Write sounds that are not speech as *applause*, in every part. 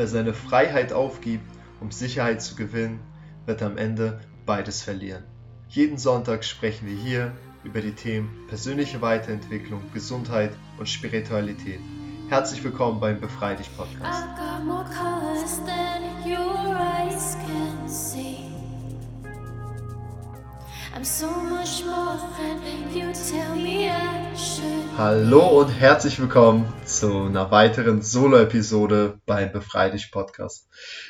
Wer seine Freiheit aufgibt, um Sicherheit zu gewinnen, wird am Ende beides verlieren. Jeden Sonntag sprechen wir hier über die Themen persönliche Weiterentwicklung, Gesundheit und Spiritualität. Herzlich willkommen beim Befrei dich Podcast. Hallo und herzlich willkommen zu einer weiteren Solo-Episode beim Befrei dich Podcast.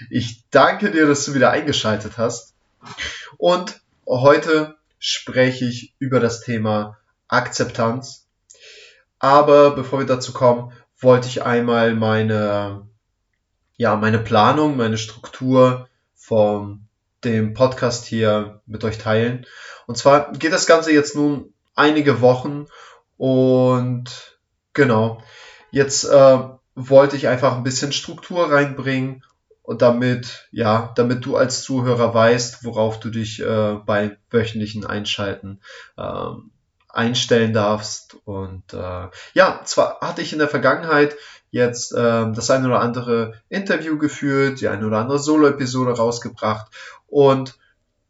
Ich danke dir, dass du wieder eingeschaltet hast. Und heute spreche ich über das Thema Akzeptanz. Aber bevor wir dazu kommen, wollte ich einmal meine, ja, meine Planung, meine Struktur vom dem Podcast hier mit euch teilen. Und zwar geht das Ganze jetzt nun einige Wochen und genau, jetzt äh, wollte ich einfach ein bisschen Struktur reinbringen und damit, ja, damit du als Zuhörer weißt, worauf du dich äh, bei wöchentlichen Einschalten äh, einstellen darfst. Und äh, ja, zwar hatte ich in der Vergangenheit jetzt äh, das eine oder andere Interview geführt, die eine oder andere Solo-Episode rausgebracht und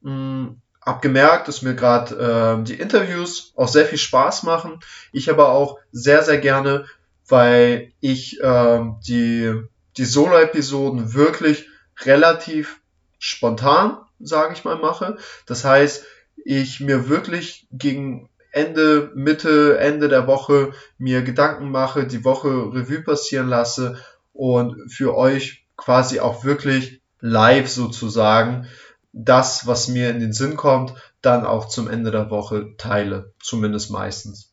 mh, mm, habe gemerkt, dass mir gerade äh, die Interviews auch sehr viel Spaß machen. Ich aber auch sehr, sehr gerne, weil ich äh, die, die Solo-Episoden wirklich relativ spontan, sage ich mal, mache. Das heißt, ich mir wirklich gegen Ende, Mitte, Ende der Woche mir Gedanken mache, die Woche Revue passieren lasse und für euch quasi auch wirklich live sozusagen das, was mir in den Sinn kommt, dann auch zum Ende der Woche teile, zumindest meistens.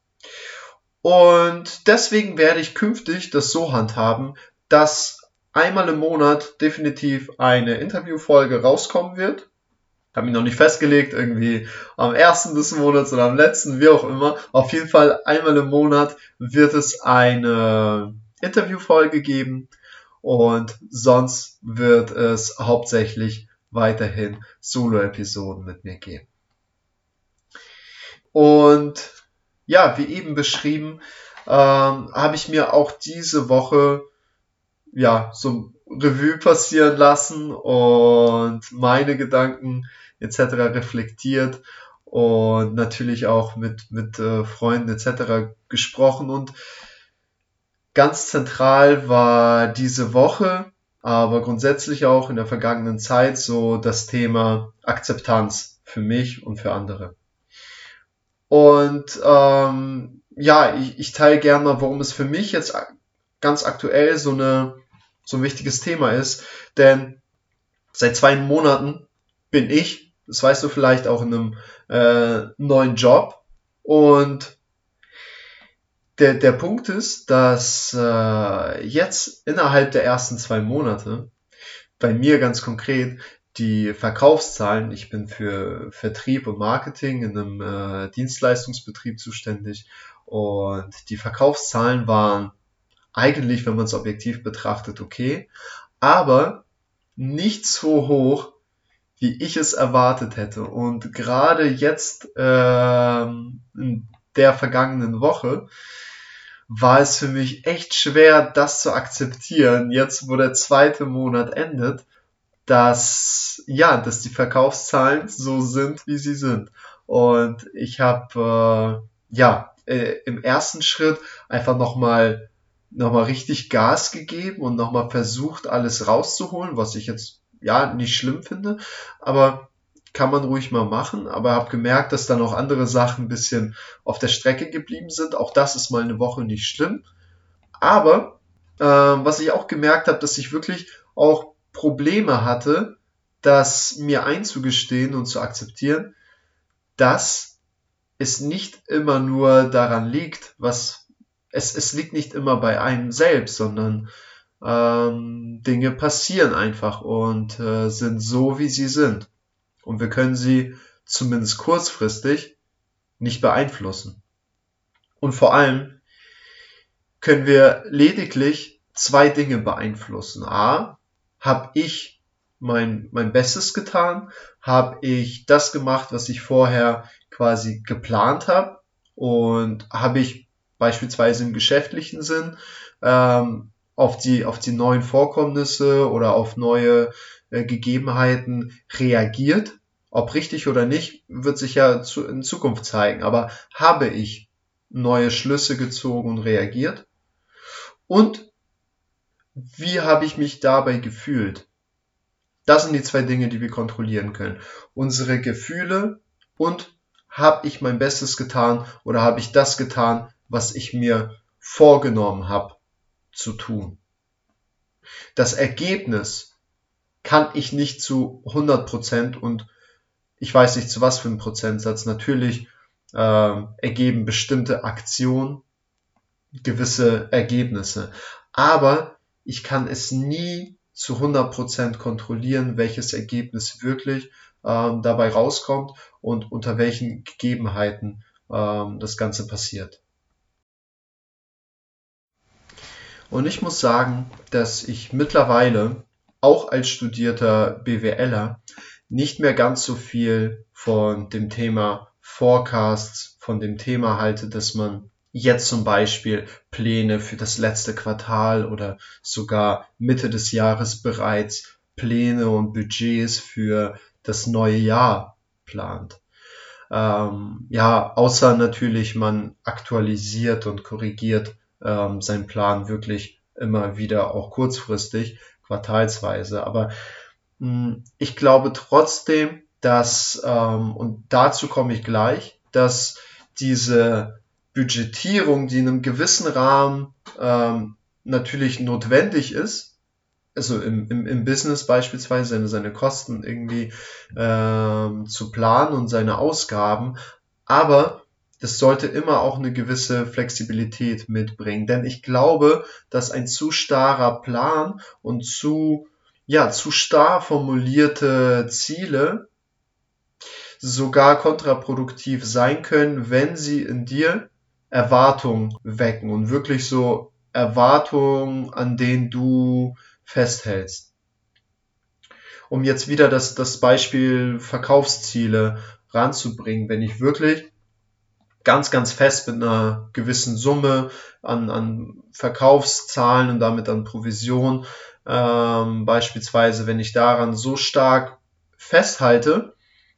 Und deswegen werde ich künftig das so handhaben, dass einmal im Monat definitiv eine Interviewfolge rauskommen wird. Habe mich noch nicht festgelegt, irgendwie am ersten des Monats oder am letzten, wie auch immer. Auf jeden Fall einmal im Monat wird es eine Interviewfolge geben und sonst wird es hauptsächlich weiterhin Solo-Episoden mit mir geben. Und ja, wie eben beschrieben, ähm, habe ich mir auch diese Woche ja so Revue passieren lassen und meine Gedanken etc. reflektiert und natürlich auch mit mit äh, Freunden etc. gesprochen und ganz zentral war diese Woche aber grundsätzlich auch in der vergangenen Zeit so das Thema Akzeptanz für mich und für andere. Und ähm, ja, ich, ich teile gerne mal, warum es für mich jetzt ganz aktuell so, eine, so ein wichtiges Thema ist. Denn seit zwei Monaten bin ich, das weißt du vielleicht auch in einem äh, neuen Job. Und der, der Punkt ist, dass äh, jetzt innerhalb der ersten zwei Monate bei mir ganz konkret die Verkaufszahlen, ich bin für Vertrieb und Marketing in einem äh, Dienstleistungsbetrieb zuständig und die Verkaufszahlen waren eigentlich, wenn man es objektiv betrachtet, okay, aber nicht so hoch, wie ich es erwartet hätte. Und gerade jetzt äh, in der vergangenen Woche war es für mich echt schwer, das zu akzeptieren, jetzt wo der zweite Monat endet, dass ja, dass die Verkaufszahlen so sind, wie sie sind. Und ich habe äh, ja äh, im ersten Schritt einfach nochmal noch mal richtig Gas gegeben und nochmal versucht, alles rauszuholen, was ich jetzt ja nicht schlimm finde. Aber kann man ruhig mal machen, aber habe gemerkt, dass da noch andere Sachen ein bisschen auf der Strecke geblieben sind. Auch das ist mal eine Woche nicht schlimm. Aber äh, was ich auch gemerkt habe, dass ich wirklich auch Probleme hatte, das mir einzugestehen und zu akzeptieren, dass es nicht immer nur daran liegt, was es, es liegt nicht immer bei einem selbst, sondern ähm, Dinge passieren einfach und äh, sind so, wie sie sind und wir können sie zumindest kurzfristig nicht beeinflussen. Und vor allem können wir lediglich zwei Dinge beeinflussen. A, habe ich mein, mein Bestes getan? Habe ich das gemacht, was ich vorher quasi geplant habe? Und habe ich beispielsweise im geschäftlichen Sinn ähm, auf die, auf die neuen Vorkommnisse oder auf neue äh, Gegebenheiten reagiert. Ob richtig oder nicht, wird sich ja zu, in Zukunft zeigen. Aber habe ich neue Schlüsse gezogen und reagiert? Und wie habe ich mich dabei gefühlt? Das sind die zwei Dinge, die wir kontrollieren können. Unsere Gefühle und habe ich mein Bestes getan oder habe ich das getan, was ich mir vorgenommen habe zu tun. Das Ergebnis kann ich nicht zu 100% und ich weiß nicht zu was für einem Prozentsatz. Natürlich äh, ergeben bestimmte Aktionen gewisse Ergebnisse. Aber ich kann es nie zu 100% kontrollieren, welches Ergebnis wirklich ähm, dabei rauskommt und unter welchen Gegebenheiten ähm, das Ganze passiert. Und ich muss sagen, dass ich mittlerweile auch als studierter BWLer nicht mehr ganz so viel von dem Thema Forecasts, von dem Thema halte, dass man jetzt zum Beispiel Pläne für das letzte Quartal oder sogar Mitte des Jahres bereits Pläne und Budgets für das neue Jahr plant. Ähm, ja, außer natürlich man aktualisiert und korrigiert ähm, seinen Plan wirklich immer wieder auch kurzfristig, quartalsweise. Aber mh, hm, ich glaube trotzdem, dass, ähm, und dazu komme ich gleich, dass diese Budgetierung, die in einem gewissen Rahmen ähm, natürlich notwendig ist, also im, im, im Business beispielsweise seine, seine Kosten irgendwie ähm, zu planen und seine Ausgaben, aber das sollte immer auch eine gewisse Flexibilität mitbringen. Denn ich glaube, dass ein zu starrer Plan und zu, ja, zu starr formulierte Ziele sogar kontraproduktiv sein können, wenn sie in dir Erwartungen wecken und wirklich so Erwartungen, an denen du festhältst. Um jetzt wieder das, das Beispiel Verkaufsziele ranzubringen, wenn ich wirklich ganz, ganz fest mit einer gewissen Summe an, an Verkaufszahlen und damit an Provision, ähm, beispielsweise, wenn ich daran so stark festhalte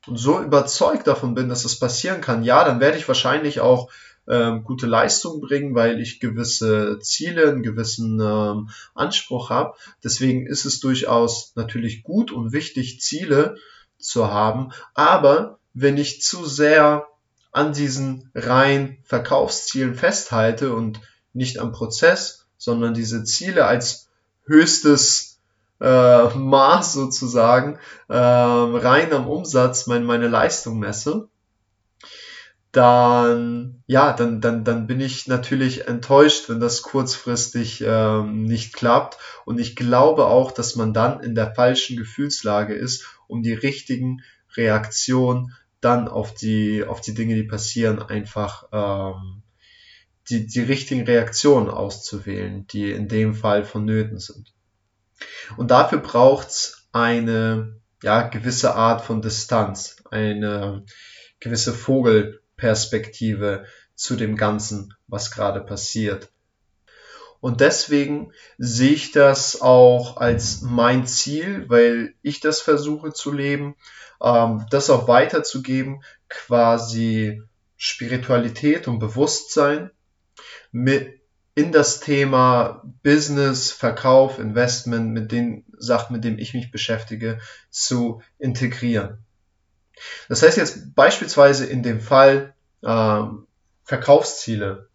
und so überzeugt davon bin, dass das passieren kann, ja, dann werde ich wahrscheinlich auch ähm, gute Leistung bringen, weil ich gewisse Ziele, einen gewissen ähm, Anspruch habe. Deswegen ist es durchaus natürlich gut und wichtig, Ziele zu haben. Aber wenn ich zu sehr an diesen rein Verkaufszielen festhalte und nicht am Prozess, sondern diese Ziele als höchstes äh, Maß sozusagen äh, rein am Umsatz meine, meine Leistung messe, dann ja, dann, dann, dann bin ich natürlich enttäuscht, wenn das kurzfristig ähm, nicht klappt. Und ich glaube auch, dass man dann in der falschen Gefühlslage ist, um die richtigen Reaktionen dann auf die, auf die Dinge, die passieren, einfach ähm, die, die richtigen Reaktionen auszuwählen, die in dem Fall vonnöten sind. Und dafür braucht's eine ja, gewisse Art von Distanz, eine gewisse Vogelperspektive zu dem Ganzen, was gerade passiert. Und deswegen sehe ich das auch als mein Ziel, weil ich das versuche zu leben, ähm, das auch weiterzugeben, quasi Spiritualität und Bewusstsein mit in das Thema Business, Verkauf, Investment, mit den Sachen, mit denen ich mich beschäftige, zu integrieren. Das heißt jetzt beispielsweise in dem Fall ähm, Verkaufsziele.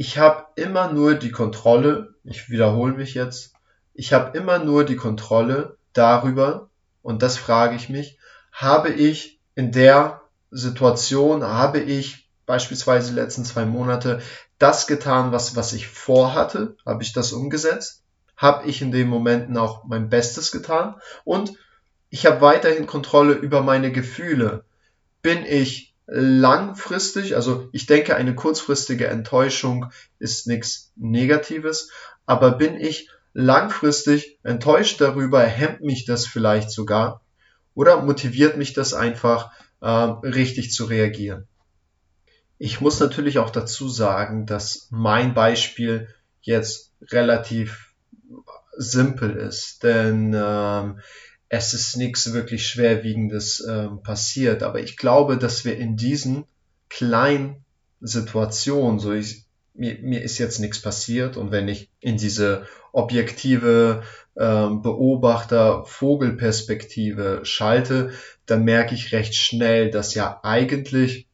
Ich habe immer nur die Kontrolle, ich wiederhole mich jetzt, ich habe immer nur die Kontrolle darüber, und das frage ich mich, habe ich in der Situation, habe ich beispielsweise die letzten zwei Monate das getan, was, was ich vorhatte? Habe ich das umgesetzt? Habe ich in den Momenten auch mein Bestes getan? Und ich habe weiterhin Kontrolle über meine Gefühle. Bin ich langfristig, also ich denke, eine kurzfristige Enttäuschung ist nichts Negatives, aber bin ich langfristig enttäuscht darüber, hemmt mich das vielleicht sogar oder motiviert mich das einfach, äh, richtig zu reagieren. Ich muss natürlich auch dazu sagen, dass mein Beispiel jetzt relativ simpel ist, denn ähm, es ist nichts wirklich Schwerwiegendes ähm, passiert. Aber ich glaube, dass wir in diesen kleinen Situationen, so ich, mir, mir ist jetzt nichts passiert und wenn ich in diese objektive ähm, Beobachter Vogelperspektive schalte, dann merke ich recht schnell, dass ja eigentlich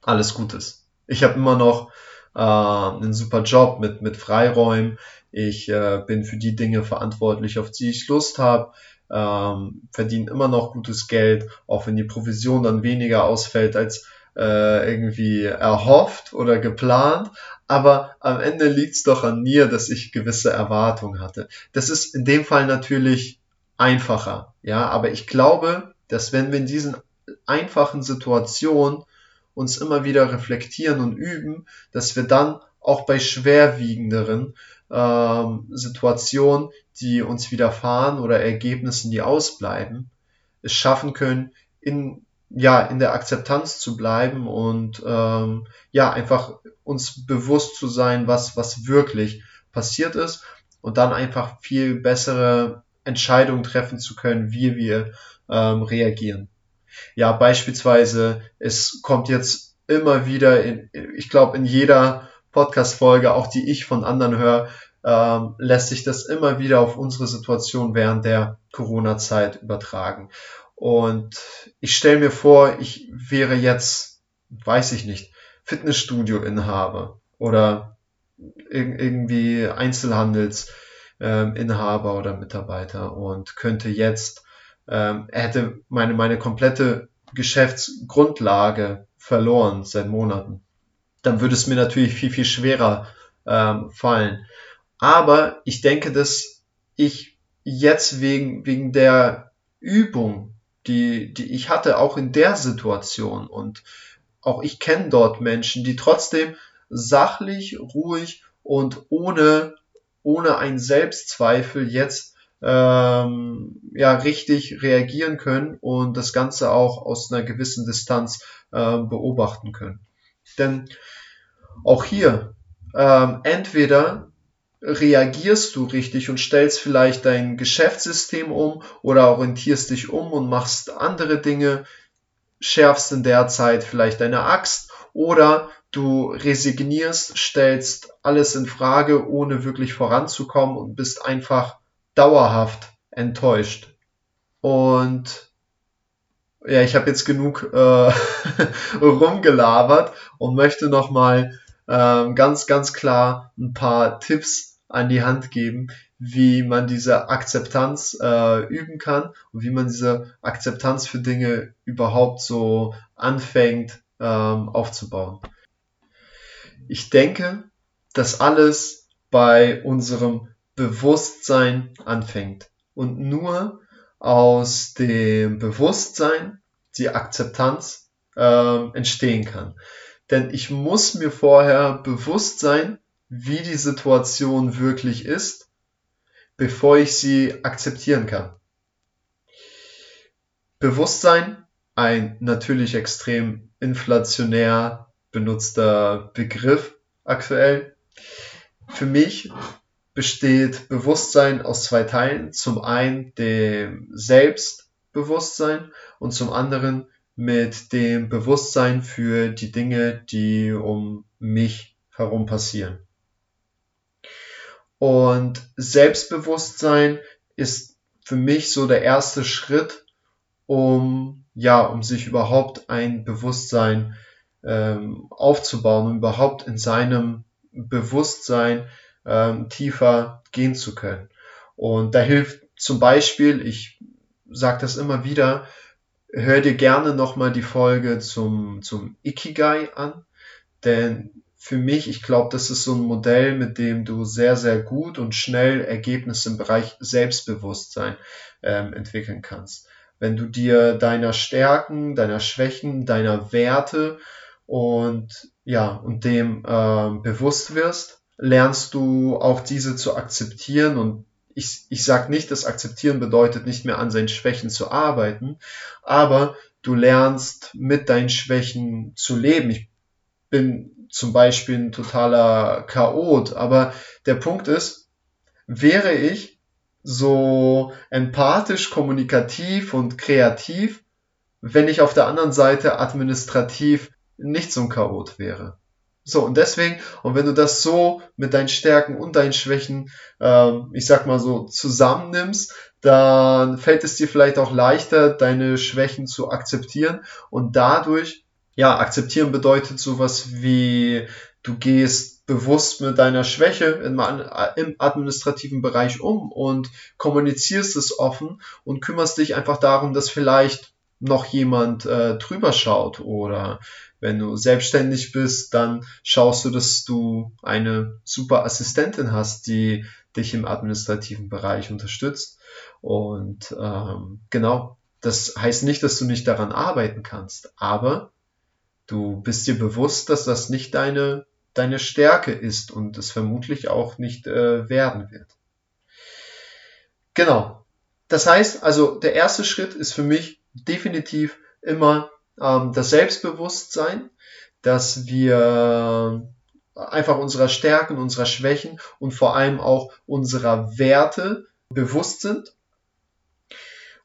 alles gut ist. Ich habe immer noch äh, einen super Job mit, mit Freiräumen. Ich äh, bin für die Dinge verantwortlich, auf die ich Lust habe. Ähm, verdiene immer noch gutes Geld, auch wenn die Provision dann weniger ausfällt als äh, irgendwie erhofft oder geplant. Aber am Ende liegt's doch an mir, dass ich gewisse Erwartungen hatte. Das ist in dem Fall natürlich einfacher. Ja, aber ich glaube, dass wenn wir in diesen einfachen Situationen uns immer wieder reflektieren und üben, dass wir dann auch bei schwerwiegenderen ähm, Situationen, die uns widerfahren oder Ergebnissen, die ausbleiben, es schaffen können, in ja in der Akzeptanz zu bleiben und ähm, ja einfach uns bewusst zu sein, was was wirklich passiert ist und dann einfach viel bessere Entscheidungen treffen zu können, wie wir ähm, reagieren. Ja, beispielsweise, es kommt jetzt immer wieder in, ich glaube, in jeder Podcast-Folge, auch die ich von anderen höre, ähm, lässt sich das immer wieder auf unsere Situation während der Corona-Zeit übertragen. Und ich stelle mir vor, ich wäre jetzt, weiß ich nicht, Fitnessstudio-Inhaber oder irgendwie Einzelhandelsinhaber oder Mitarbeiter und könnte jetzt, ähm, er hätte meine, meine komplette Geschäftsgrundlage verloren seit Monaten. Dann würde es mir natürlich viel, viel schwerer ähm, fallen. Aber ich denke, dass ich jetzt wegen, wegen der Übung die, die ich hatte, auch in der Situation. Und auch ich kenne dort Menschen, die trotzdem sachlich, ruhig und ohne, ohne einen Selbstzweifel jetzt ähm, ja richtig reagieren können und das Ganze auch aus einer gewissen Distanz äh, beobachten können. Denn auch hier ähm, entweder reagierst du richtig und stellst vielleicht dein Geschäftssystem um oder orientierst dich um und machst andere Dinge, schärfst in der Zeit vielleicht deine Axt oder du resignierst, stellst alles in Frage, ohne wirklich voranzukommen und bist einfach dauerhaft enttäuscht. Und ja, ich habe jetzt genug äh, *laughs* rumgelabert und möchte nochmal ähm, ganz, ganz klar ein paar Tipps an die Hand geben, wie man diese Akzeptanz äh, üben kann und wie man diese Akzeptanz für Dinge überhaupt so anfängt ähm, aufzubauen. Ich denke, dass alles bei unserem Bewusstsein anfängt und nur aus dem Bewusstsein die Akzeptanz äh, entstehen kann. Denn ich muss mir vorher bewusst sein, wie die Situation wirklich ist, bevor ich sie akzeptieren kann. Bewusstsein, ein natürlich extrem inflationär benutzter Begriff aktuell. Für mich besteht Bewusstsein aus zwei Teilen. Zum einen dem Selbstbewusstsein und zum anderen mit dem Bewusstsein für die Dinge, die um mich herum passieren. Und Selbstbewusstsein ist für mich so der erste Schritt, um ja, um sich überhaupt ein Bewusstsein ähm, aufzubauen, um überhaupt in seinem Bewusstsein ähm, tiefer gehen zu können. Und da hilft zum Beispiel, ich sage das immer wieder, hör dir gerne nochmal die Folge zum, zum Ikigai an, denn für mich, ich glaube, das ist so ein Modell, mit dem du sehr, sehr gut und schnell Ergebnisse im Bereich Selbstbewusstsein ähm, entwickeln kannst. Wenn du dir deiner Stärken, deiner Schwächen, deiner Werte und ja, und dem ähm, bewusst wirst, lernst du auch diese zu akzeptieren und ich, ich sage nicht, dass akzeptieren bedeutet, nicht mehr an seinen Schwächen zu arbeiten, aber du lernst mit deinen Schwächen zu leben. Ich bin zum Beispiel ein totaler Chaot. Aber der Punkt ist, wäre ich so empathisch, kommunikativ und kreativ, wenn ich auf der anderen Seite administrativ nicht so ein Chaot wäre. So, und deswegen, und wenn du das so mit deinen Stärken und deinen Schwächen, ähm, ich sag mal so, zusammennimmst, dann fällt es dir vielleicht auch leichter, deine Schwächen zu akzeptieren. Und dadurch, ja, akzeptieren bedeutet sowas wie, du gehst bewusst mit deiner Schwäche im, im administrativen Bereich um und kommunizierst es offen und kümmerst dich einfach darum, dass vielleicht noch jemand äh, drüber schaut oder wenn du selbstständig bist, dann schaust du, dass du eine super Assistentin hast, die dich im administrativen Bereich unterstützt. Und ähm, genau, das heißt nicht, dass du nicht daran arbeiten kannst, aber du bist dir bewusst, dass das nicht deine, deine Stärke ist und es vermutlich auch nicht äh, werden wird. Genau. Das heißt, also der erste Schritt ist für mich definitiv immer ähm, das Selbstbewusstsein, dass wir einfach unserer Stärken, unserer Schwächen und vor allem auch unserer Werte bewusst sind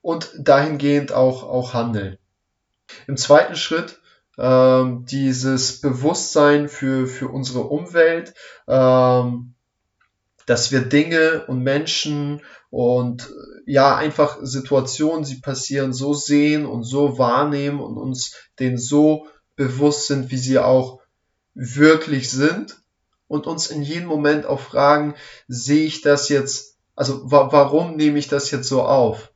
und dahingehend auch, auch handeln. Im zweiten Schritt ähm, dieses Bewusstsein für, für unsere Umwelt, ähm, dass wir Dinge und Menschen und ja, einfach Situationen, die passieren, so sehen und so wahrnehmen und uns denen so bewusst sind, wie sie auch wirklich sind und uns in jedem Moment auch fragen, sehe ich das jetzt, also wa warum nehme ich das jetzt so auf?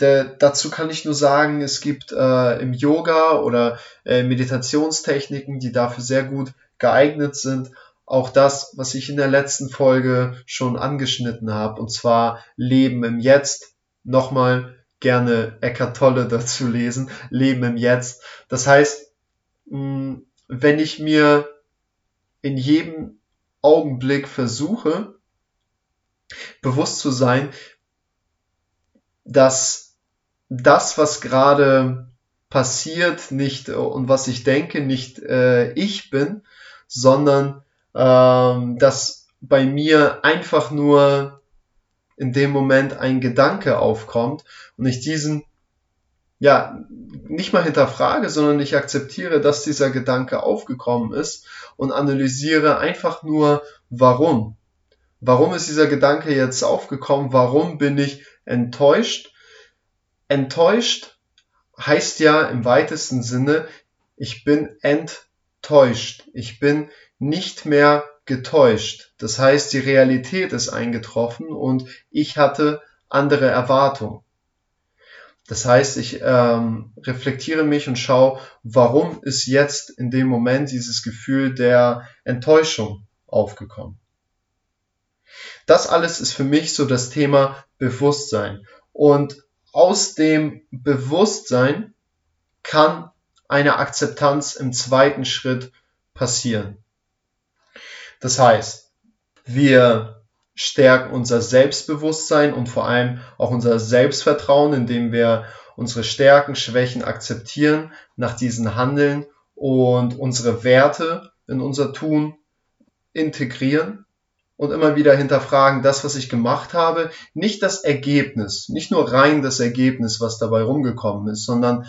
De, dazu kann ich nur sagen, es gibt äh, im Yoga oder äh, Meditationstechniken, die dafür sehr gut geeignet sind, auch das, was ich in der letzten Folge schon angeschnitten habe, und zwar Leben im Jetzt. Nochmal gerne Eckart Tolle *laughs* dazu lesen, Leben im Jetzt. Das heißt, wenn ich mir in jedem Augenblick versuche, bewusst zu sein, dass das, was gerade passiert, nicht und was ich denke, nicht äh, ich bin, sondern ähm, dass bei mir einfach nur in dem Moment ein Gedanke aufkommt und ich diesen ja nicht mal hinterfrage, sondern ich akzeptiere, dass dieser Gedanke aufgekommen ist und analysiere einfach nur, warum. Warum ist dieser Gedanke jetzt aufgekommen? Warum bin ich enttäuscht? Enttäuscht heißt ja im weitesten Sinne, ich bin enttäuscht. Ich bin nicht mehr getäuscht. Das heißt, die Realität ist eingetroffen und ich hatte andere Erwartungen. Das heißt, ich ähm, reflektiere mich und schaue, warum ist jetzt in dem Moment dieses Gefühl der Enttäuschung aufgekommen. Das alles ist für mich so das Thema Bewusstsein. Und aus dem Bewusstsein kann eine Akzeptanz im zweiten Schritt passieren. Das heißt, wir stärken unser Selbstbewusstsein und vor allem auch unser Selbstvertrauen, indem wir unsere Stärken, Schwächen akzeptieren, nach diesen handeln und unsere Werte in unser Tun integrieren und immer wieder hinterfragen, das, was ich gemacht habe, nicht das Ergebnis, nicht nur rein das Ergebnis, was dabei rumgekommen ist, sondern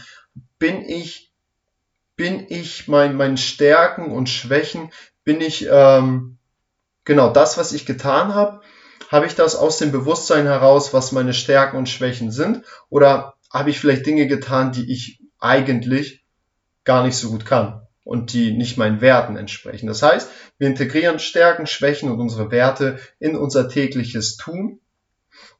bin ich, bin ich mein, meinen Stärken und Schwächen, bin ich ähm, genau das, was ich getan habe, habe ich das aus dem Bewusstsein heraus, was meine Stärken und Schwächen sind, oder habe ich vielleicht Dinge getan, die ich eigentlich gar nicht so gut kann und die nicht meinen Werten entsprechen. Das heißt, wir integrieren Stärken, Schwächen und unsere Werte in unser tägliches Tun.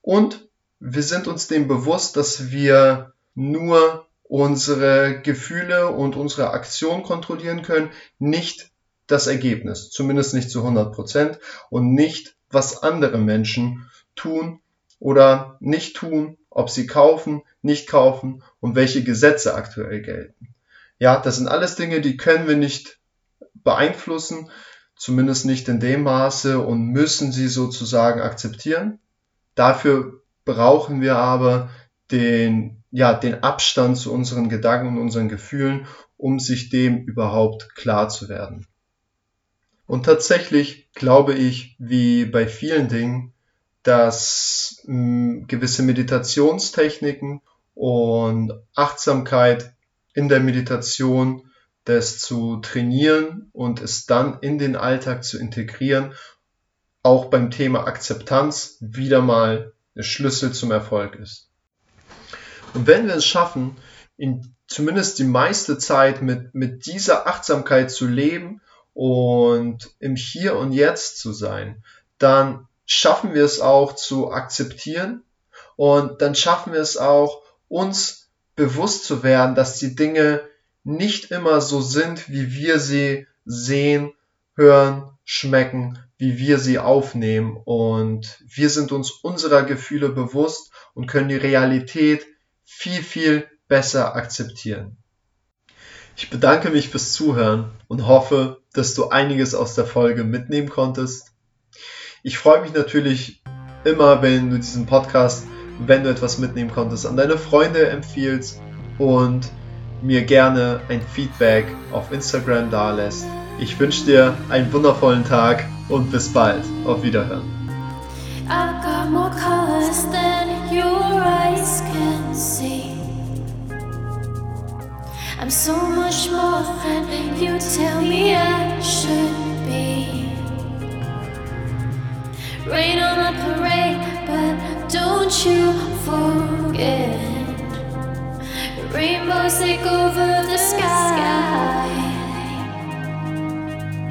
Und wir sind uns dem bewusst, dass wir nur unsere Gefühle und unsere Aktion kontrollieren können, nicht das Ergebnis, zumindest nicht zu 100 Prozent und nicht, was andere Menschen tun oder nicht tun, ob sie kaufen, nicht kaufen und welche Gesetze aktuell gelten. Ja, das sind alles Dinge, die können wir nicht beeinflussen, zumindest nicht in dem Maße und müssen sie sozusagen akzeptieren. Dafür brauchen wir aber den, ja, den Abstand zu unseren Gedanken und unseren Gefühlen um sich dem überhaupt klar zu werden. Und tatsächlich glaube ich, wie bei vielen Dingen, dass mh, hm, gewisse Meditationstechniken und Achtsamkeit in der Meditation das zu trainieren und es dann in den Alltag zu integrieren, auch beim Thema Akzeptanz wieder mal der Schlüssel zum Erfolg ist. Und wenn wir es schaffen, in zumindest die meiste Zeit mit, mit dieser Achtsamkeit zu leben und im Hier und Jetzt zu sein, dann schaffen wir es auch zu akzeptieren und dann schaffen wir es auch, uns bewusst zu werden, dass die Dinge nicht immer so sind, wie wir sie sehen, hören, schmecken, wie wir sie aufnehmen. Und wir sind uns unserer Gefühle bewusst und können die Realität viel, viel besser akzeptieren. Ich bedanke mich fürs Zuhören und hoffe, dass du einiges aus der Folge mitnehmen konntest. Ich freue mich natürlich immer, wenn du diesen Podcast, wenn du etwas mitnehmen konntest, an deine Freunde empfiehlst und mir gerne ein Feedback auf Instagram dalässt. Ich wünsche dir einen wundervollen Tag und bis bald. Auf Wiederhören. I'm so much more than you tell me I should be. Rain on my parade, but don't you forget. Rainbows take over the sky.